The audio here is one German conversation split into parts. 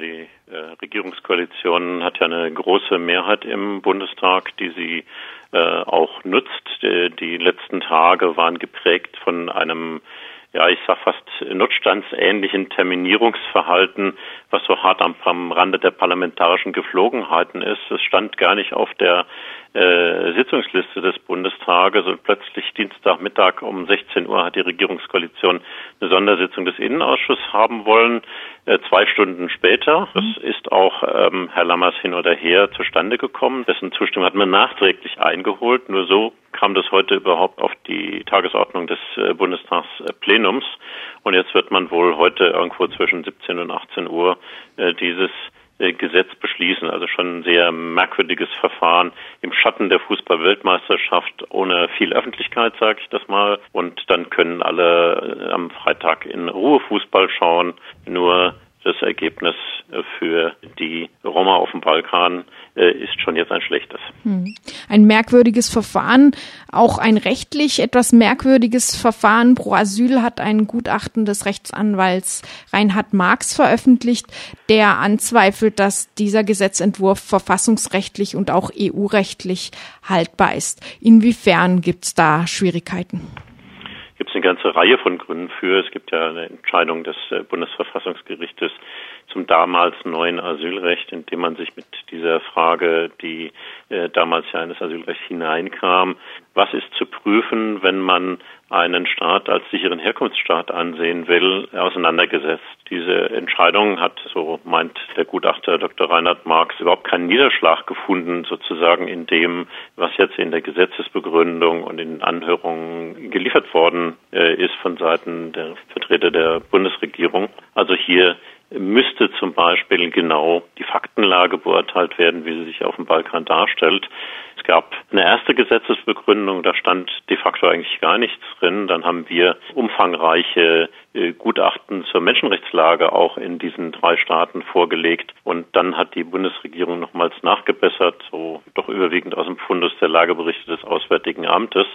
die äh, Regierungskoalition hat ja eine große Mehrheit im Bundestag, die sie äh, auch nutzt. Die, die letzten Tage waren geprägt von einem ja, ich sag fast notstandsähnlichen Terminierungsverhalten, was so hart am, am Rande der parlamentarischen Geflogenheiten ist. Es stand gar nicht auf der äh, Sitzungsliste des Bundestages und plötzlich Dienstagmittag um 16 Uhr hat die Regierungskoalition eine Sondersitzung des Innenausschusses haben wollen. Äh, zwei Stunden später, das mhm. ist auch ähm, Herr Lammers hin oder her zustande gekommen. Dessen Zustimmung hat man nachträglich eingeholt. Nur so kam das heute überhaupt auf die Tagesordnung des äh, Bundestagsplenums. Und jetzt wird man wohl heute irgendwo zwischen 17 und 18 Uhr äh, dieses äh, Gesetz beschließen. Also schon ein sehr merkwürdiges Verfahren im Schatten der Fußball-Weltmeisterschaft ohne viel Öffentlichkeit, sage ich das mal. Und dann können alle äh, am Freitag in Ruhe Fußball schauen. Nur das Ergebnis für die Roma auf dem Balkan äh, ist schon jetzt ein schlechtes. Hm. Ein merkwürdiges Verfahren, auch ein rechtlich etwas merkwürdiges Verfahren. Pro Asyl hat ein Gutachten des Rechtsanwalts Reinhard Marx veröffentlicht, der anzweifelt, dass dieser Gesetzentwurf verfassungsrechtlich und auch EU-rechtlich haltbar ist. Inwiefern gibt es da Schwierigkeiten? Gibt es eine ganze Reihe von Gründen für. Es gibt ja eine Entscheidung des äh, Bundesverfassungsgerichtes zum damals neuen Asylrecht, in dem man sich mit dieser Frage, die äh, damals ja in das Asylrecht hineinkam, was ist zu prüfen, wenn man einen Staat als sicheren Herkunftsstaat ansehen will, auseinandergesetzt. Diese Entscheidung hat, so meint der Gutachter Dr. Reinhard Marx, überhaupt keinen Niederschlag gefunden, sozusagen in dem, was jetzt in der Gesetzesbegründung und in Anhörungen geliefert worden äh, ist von Seiten der Vertreter der Bundesregierung. Also hier müsste zum Beispiel genau die Faktenlage beurteilt werden, wie sie sich auf dem Balkan darstellt. Es gab eine erste Gesetzesbegründung, da stand de facto eigentlich gar nichts drin. Dann haben wir umfangreiche äh, Gutachten zur Menschenrechtslage auch in diesen drei Staaten vorgelegt. Und dann hat die Bundesregierung nochmals nachgebessert, so doch überwiegend aus dem Fundus der Lageberichte des Auswärtigen Amtes.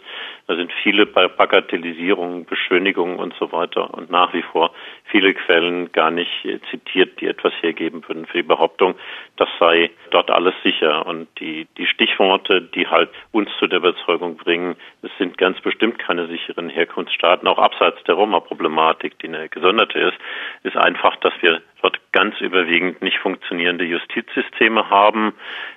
Da sind viele Bagatellisierungen, Beschönigungen und so weiter und nach wie vor viele Quellen gar nicht äh, zitiert, die etwas hergeben würden für die Behauptung, das sei dort alles sicher. Und die, die Stichworte, die halt uns zu der Überzeugung bringen, es sind ganz bestimmt keine sicheren Herkunftsstaaten, auch abseits der Roma-Problematik, die eine gesonderte ist, ist einfach, dass wir dort ganz überwiegend nicht funktionierende Justizsysteme haben,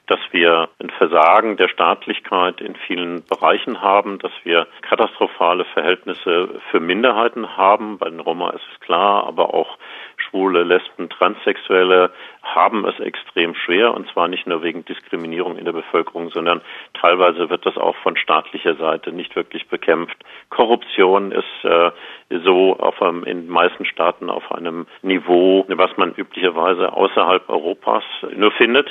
dass wir ein Versagen der Staatlichkeit in vielen Bereichen haben, dass wir katastrophale Verhältnisse für Minderheiten haben. Bei den Roma ist es klar, aber auch Schwule, Lesben, Transsexuelle haben es extrem schwer und zwar nicht nur wegen Diskriminierung in der Bevölkerung, sondern teilweise wird das auch von staatlicher Seite nicht wirklich bekämpft. Korruption ist äh, so auf einem, in den meisten Staaten auf einem Niveau, was man üblicherweise außerhalb Europas nur findet.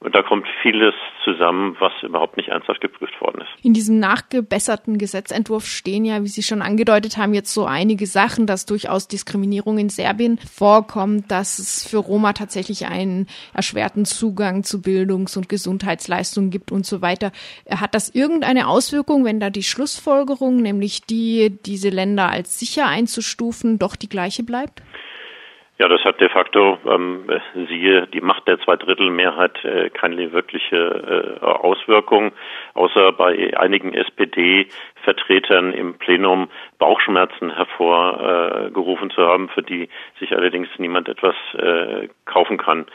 Und da kommt vieles zusammen, was überhaupt nicht ernsthaft geprüft worden ist. In diesem nachgebesserten Gesetzentwurf stehen ja, wie Sie schon angedeutet haben, jetzt so einige Sachen, dass durchaus Diskriminierung in Serbien vorkommt, dass es für Roma tatsächlich einen erschwerten Zugang zu Bildungs- und Gesundheitsleistungen gibt und so weiter. Hat das irgendeine Auswirkung, wenn da die Schlussfolgerung, nämlich die, diese Länder als sicher einzustufen, doch die gleiche bleibt? Ja, das hat de facto, ähm, siehe die Macht der Zweidrittelmehrheit, äh, keine wirkliche äh, Auswirkung, außer bei einigen SPD-Vertretern im Plenum Bauchschmerzen hervorgerufen äh, zu haben, für die sich allerdings niemand etwas äh, kaufen kann.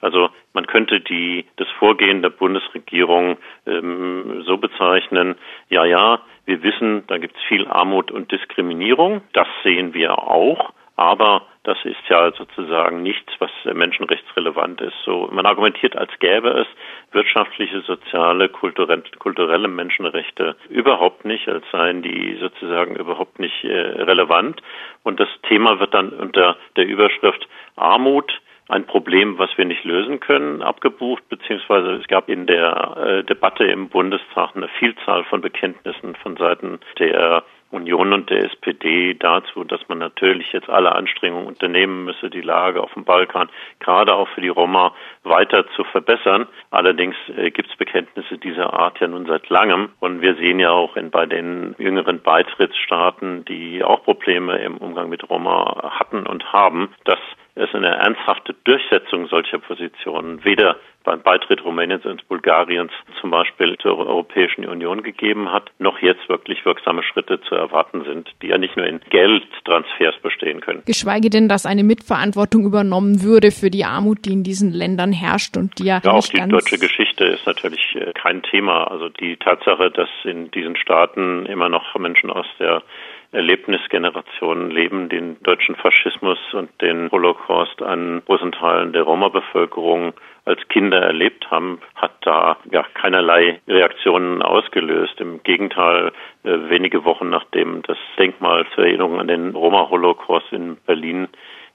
Also man könnte die das Vorgehen der Bundesregierung ähm, so bezeichnen, ja, ja, wir wissen, da gibt es viel Armut und Diskriminierung, das sehen wir auch, aber das ist ja sozusagen nichts, was menschenrechtsrelevant ist. So, man argumentiert, als gäbe es wirtschaftliche, soziale, kulturelle Menschenrechte überhaupt nicht, als seien die sozusagen überhaupt nicht äh, relevant. Und das Thema wird dann unter der Überschrift Armut ein Problem, was wir nicht lösen können, abgebucht, beziehungsweise es gab in der äh, Debatte im Bundestag eine Vielzahl von Bekenntnissen von Seiten der Union und der SPD dazu, dass man natürlich jetzt alle Anstrengungen unternehmen müsse, die Lage auf dem Balkan, gerade auch für die Roma, weiter zu verbessern. Allerdings äh, gibt es Bekenntnisse dieser Art ja nun seit langem. Und wir sehen ja auch in, bei den jüngeren Beitrittsstaaten, die auch Probleme im Umgang mit Roma hatten und haben, dass es eine ernsthafte Durchsetzung solcher Positionen weder beim Beitritt Rumäniens und Bulgariens zum Beispiel zur Europäischen Union gegeben hat, noch jetzt wirklich wirksame Schritte zu erwarten sind, die ja nicht nur in Geldtransfers bestehen können. Geschweige denn, dass eine Mitverantwortung übernommen würde für die Armut, die in diesen Ländern herrscht und die ja, ja auch die deutsche Geschichte ist natürlich äh, kein Thema. Also die Tatsache, dass in diesen Staaten immer noch Menschen aus der Erlebnisgenerationen leben, den deutschen Faschismus und den Holocaust an großen Teilen der Roma-Bevölkerung als Kinder erlebt haben, hat da ja keinerlei Reaktionen ausgelöst. Im Gegenteil, äh, wenige Wochen nachdem das Denkmal zur Erinnerung an den Roma-Holocaust in Berlin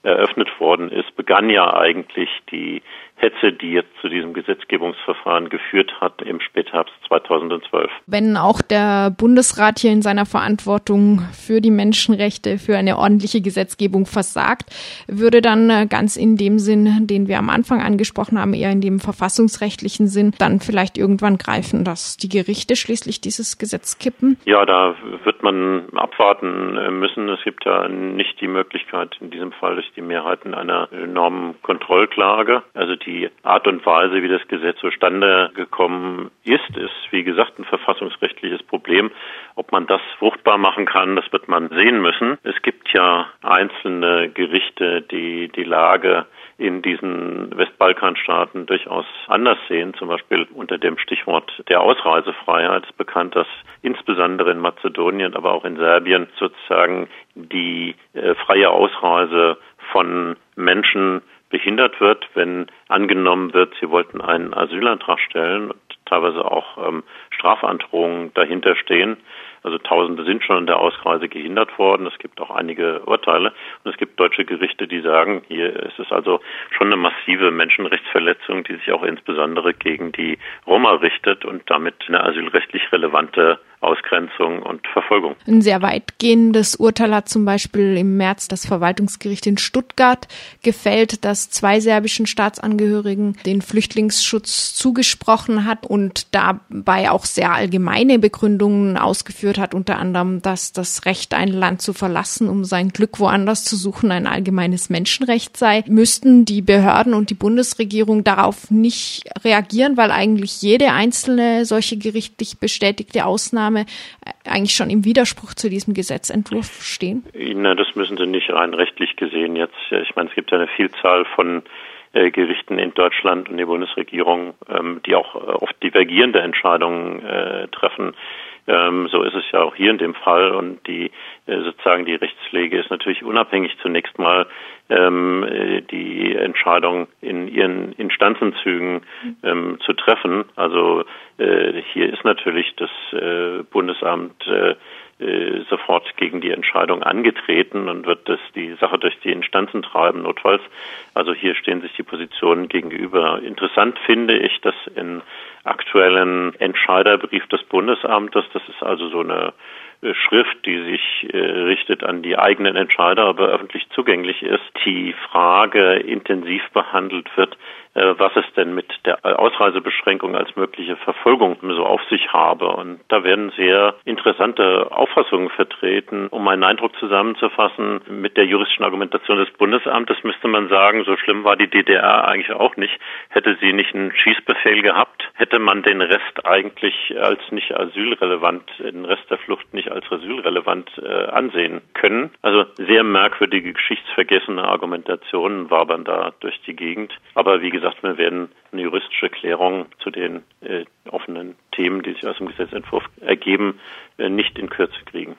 eröffnet worden ist, begann ja eigentlich die Hetze, die jetzt zu diesem Gesetzgebungsverfahren geführt hat im Spätherbst 2012. Wenn auch der Bundesrat hier in seiner Verantwortung für die Menschenrechte, für eine ordentliche Gesetzgebung versagt, würde dann äh, ganz in dem Sinn, den wir am Anfang angesprochen haben, eher in dem verfassungsrechtlichen Sinn, dann vielleicht irgendwann greifen, dass die Gerichte schließlich dieses Gesetz kippen? Ja, da wird man abwarten äh, müssen. Es gibt ja nicht die Möglichkeit, in diesem Fall durch die Mehrheiten einer enormen Kontrollklage. Also die Art und Weise, wie das Gesetz zustande gekommen ist, ist, wie gesagt, ein verfassungsrechtliches Problem. Ob man das fruchtbar machen kann, das wird man sehen müssen. Es gibt ja einzelne Gerichte, die die Lage in diesen Westbalkanstaaten durchaus anders sehen. Zum Beispiel unter dem Stichwort der Ausreisefreiheit ist bekannt, dass insbesondere in Mazedonien, aber auch in Serbien sozusagen die äh, freie Ausreise von Menschen behindert wird, wenn angenommen wird, sie wollten einen Asylantrag stellen und teilweise auch ähm, Strafandrohungen dahinter stehen. Also Tausende sind schon an der Ausreise gehindert worden. Es gibt auch einige Urteile. Und es gibt deutsche Gerichte, die sagen, hier ist es also schon eine massive Menschenrechtsverletzung, die sich auch insbesondere gegen die Roma richtet und damit eine asylrechtlich relevante Ausgrenzung und Verfolgung. Ein sehr weitgehendes Urteil hat zum Beispiel im März das Verwaltungsgericht in Stuttgart gefällt, das zwei serbischen Staatsangehörigen den Flüchtlingsschutz zugesprochen hat und dabei auch sehr allgemeine Begründungen ausgeführt hat, unter anderem, dass das Recht, ein Land zu verlassen, um sein Glück woanders zu suchen, ein allgemeines Menschenrecht sei. Müssten die Behörden und die Bundesregierung darauf nicht reagieren, weil eigentlich jede einzelne solche gerichtlich bestätigte Ausnahme Maßnahme äh, eigentlich schon im Widerspruch zu diesem Gesetzentwurf stehen? Na, das müssen Sie nicht rein rechtlich gesehen jetzt. Ich meine, es gibt ja eine Vielzahl von äh, Gerichten in Deutschland und die Bundesregierung, ähm, die auch äh, oft divergierende Entscheidungen treffen. Ähm, so ist es ja auch hier in dem Fall und die äh, sozusagen die Rechtspflege ist natürlich unabhängig zunächst mal ähm, äh, die Entscheidung in ihren Instanzenzügen ähm, zu treffen. Also äh, hier ist natürlich das äh, Bundesamt äh, sofort gegen die Entscheidung angetreten und wird das die Sache durch die Instanzen treiben, notfalls. Also hier stehen sich die Positionen gegenüber. Interessant finde ich, dass in aktuellen Entscheiderbrief des Bundesamtes, das ist also so eine äh, Schrift, die sich äh, richtet an die eigenen Entscheider, aber öffentlich zugänglich ist, die Frage intensiv behandelt wird, äh, was es denn mit der Ausreisebeschränkung als mögliche Verfolgung so auf sich habe. Und da werden sehr interessante Auffassungen vertreten. Um einen Eindruck zusammenzufassen, mit der juristischen Argumentation des Bundesamtes müsste man sagen, so schlimm war die DDR eigentlich auch nicht. Hätte sie nicht einen Schießbefehl gehabt, hätte man den Rest eigentlich als nicht asylrelevant, den Rest der Flucht nicht als asylrelevant äh, ansehen können. Also sehr merkwürdige, geschichtsvergessene Argumentationen wabern da durch die Gegend. Aber wie gesagt, gesagt, wir werden eine juristische Klärung zu den äh, offenen Themen, die sich aus dem Gesetzentwurf ergeben, äh, nicht in Kürze kriegen.